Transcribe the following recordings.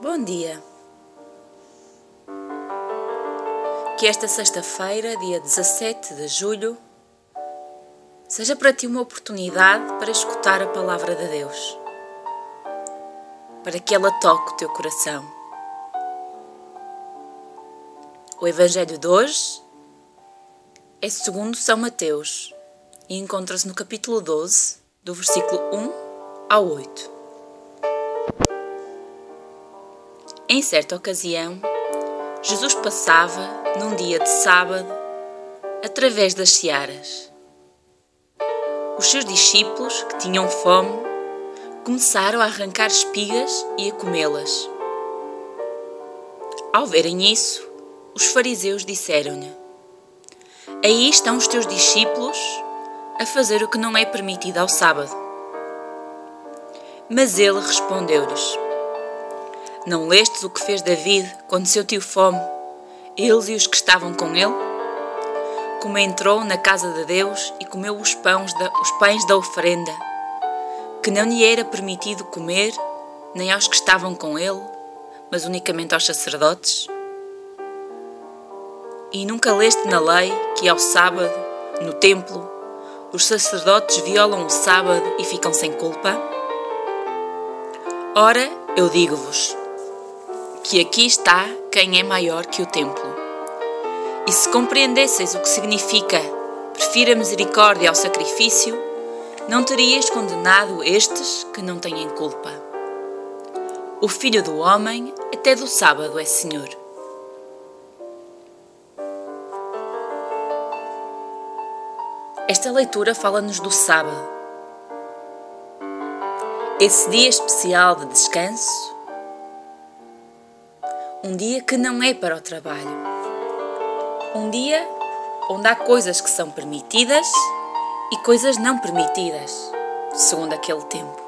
Bom dia. Que esta sexta-feira, dia 17 de julho, seja para ti uma oportunidade para escutar a palavra de Deus, para que ela toque o teu coração. O Evangelho de hoje é segundo São Mateus e encontra-se no capítulo 12, do versículo 1 ao 8. Em certa ocasião, Jesus passava, num dia de sábado, através das searas. Os seus discípulos, que tinham fome, começaram a arrancar espigas e a comê-las. Ao verem isso, os fariseus disseram-lhe: Aí estão os teus discípulos a fazer o que não é permitido ao sábado. Mas ele respondeu-lhes: não lestes o que fez David quando seu tio fome, eles e os que estavam com ele? Como entrou na casa de Deus e comeu os pães da, os pães da oferenda, que não lhe era permitido comer, nem aos que estavam com ele, mas unicamente aos sacerdotes? E nunca leste na lei que ao sábado, no templo, os sacerdotes violam o sábado e ficam sem culpa? Ora, eu digo-vos: que aqui está quem é maior que o templo. E se compreendesseis o que significa prefira misericórdia ao sacrifício, não terias condenado estes que não têm culpa. O Filho do Homem até do sábado é Senhor. Esta leitura fala-nos do sábado. Esse dia especial de descanso um dia que não é para o trabalho. Um dia onde há coisas que são permitidas e coisas não permitidas, segundo aquele tempo.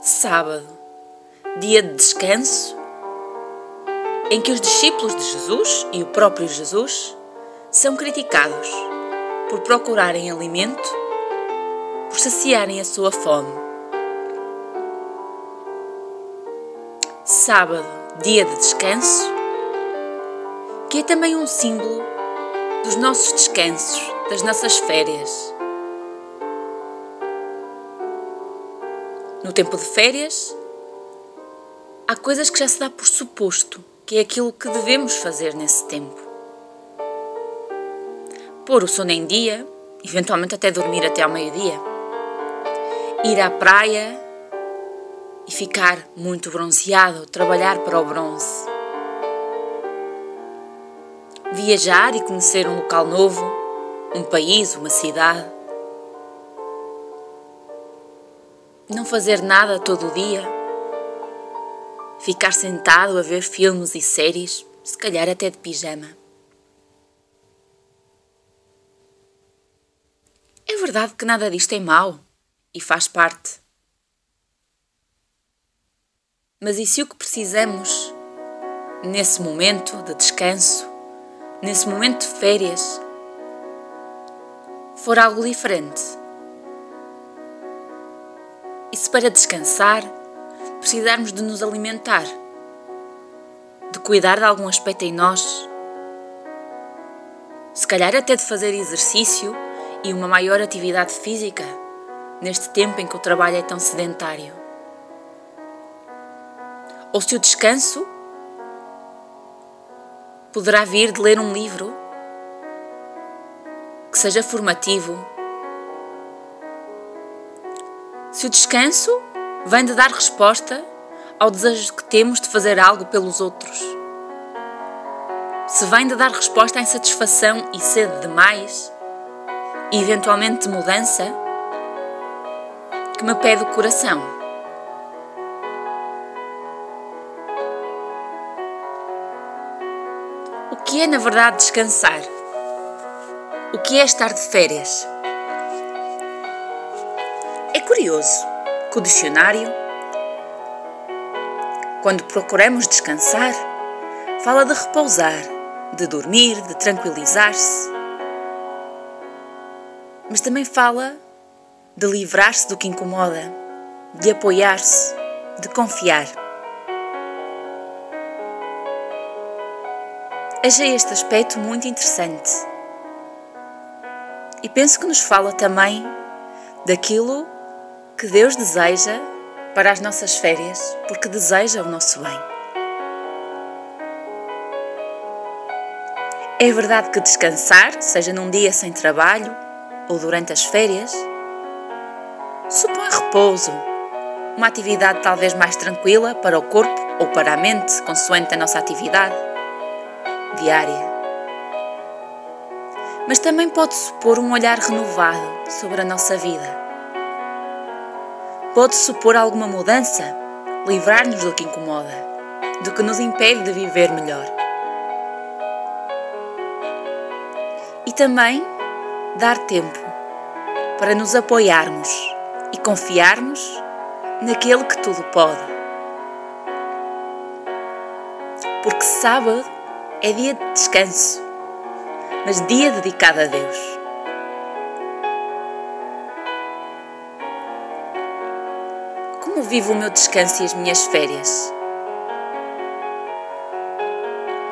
Sábado, dia de descanso, em que os discípulos de Jesus e o próprio Jesus são criticados por procurarem alimento, por saciarem a sua fome sábado, dia de descanso, que é também um símbolo dos nossos descansos, das nossas férias. No tempo de férias, há coisas que já se dá por suposto, que é aquilo que devemos fazer nesse tempo. Pôr o sono em dia, eventualmente até dormir até ao meio-dia. Ir à praia e ficar muito bronzeado, trabalhar para o bronze. Viajar e conhecer um local novo, um país, uma cidade. Não fazer nada todo o dia. Ficar sentado a ver filmes e séries, se calhar até de pijama. É verdade que nada disto é mau e faz parte. Mas e se o que precisamos nesse momento de descanso, nesse momento de férias, for algo diferente? E se para descansar precisarmos de nos alimentar, de cuidar de algum aspecto em nós, se calhar até de fazer exercício e uma maior atividade física neste tempo em que o trabalho é tão sedentário? Ou se o descanso poderá vir de ler um livro que seja formativo. Se o descanso vem de dar resposta ao desejo que temos de fazer algo pelos outros. Se vem de dar resposta à insatisfação e sede de mais, e eventualmente de mudança, que me pede o coração. É, na verdade, descansar? O que é estar de férias? É curioso que o dicionário, quando procuramos descansar, fala de repousar, de dormir, de tranquilizar-se. Mas também fala de livrar-se do que incomoda, de apoiar-se, de confiar. Achei este aspecto muito interessante e penso que nos fala também daquilo que Deus deseja para as nossas férias, porque deseja o nosso bem. É verdade que descansar, seja num dia sem trabalho ou durante as férias, supõe repouso, uma atividade talvez mais tranquila para o corpo ou para a mente, consoante a nossa atividade diária. Mas também pode supor um olhar renovado sobre a nossa vida Pode supor alguma mudança, livrar-nos do que incomoda, do que nos impede de viver melhor. E também dar tempo para nos apoiarmos e confiarmos naquele que tudo pode. Porque sábado é dia de descanso, mas dia dedicado a Deus. Como vivo o meu descanso e as minhas férias?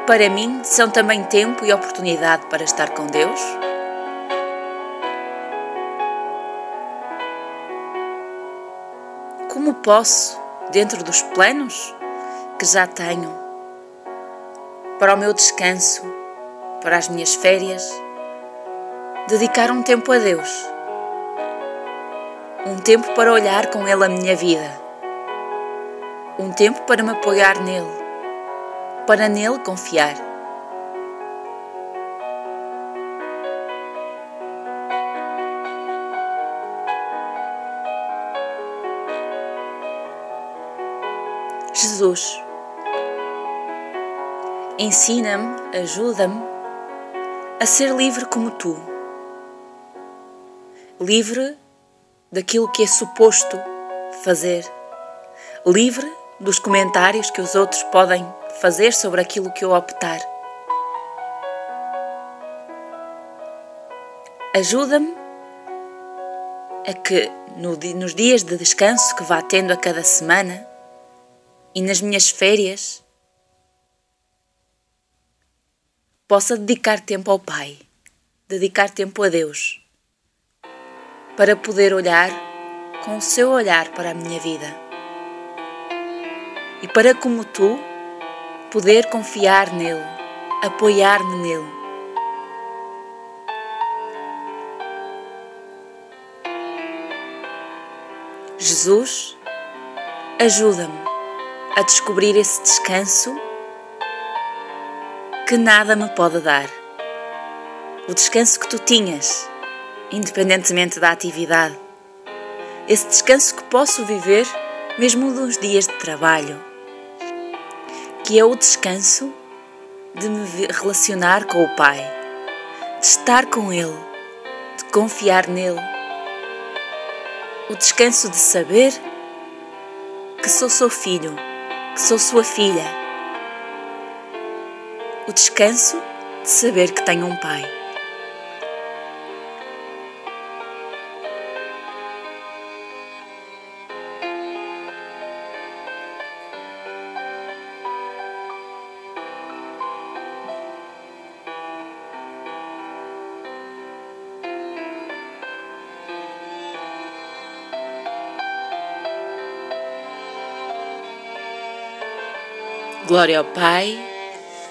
Para mim, são também tempo e oportunidade para estar com Deus? Como posso, dentro dos planos que já tenho, para o meu descanso, para as minhas férias, dedicar um tempo a Deus? um tempo para olhar com Ele a minha vida, um tempo para me apoiar nele, para nele confiar. Jesus, ensina-me, ajuda-me a ser livre como tu. Livre daquilo que é suposto fazer, livre dos comentários que os outros podem fazer sobre aquilo que eu optar. Ajuda-me a que no, nos dias de descanso que vá tendo a cada semana e nas minhas férias possa dedicar tempo ao Pai, dedicar tempo a Deus para poder olhar com o seu olhar para a minha vida. E para, como tu, poder confiar nele, apoiar-me nele. Jesus, ajuda-me a descobrir esse descanso que nada me pode dar. O descanso que tu tinhas independentemente da atividade. Esse descanso que posso viver mesmo nos dias de trabalho, que é o descanso de me relacionar com o Pai, de estar com Ele, de confiar nele. O descanso de saber que sou seu filho, que sou sua filha. O descanso de saber que tenho um Pai. Glória ao Pai,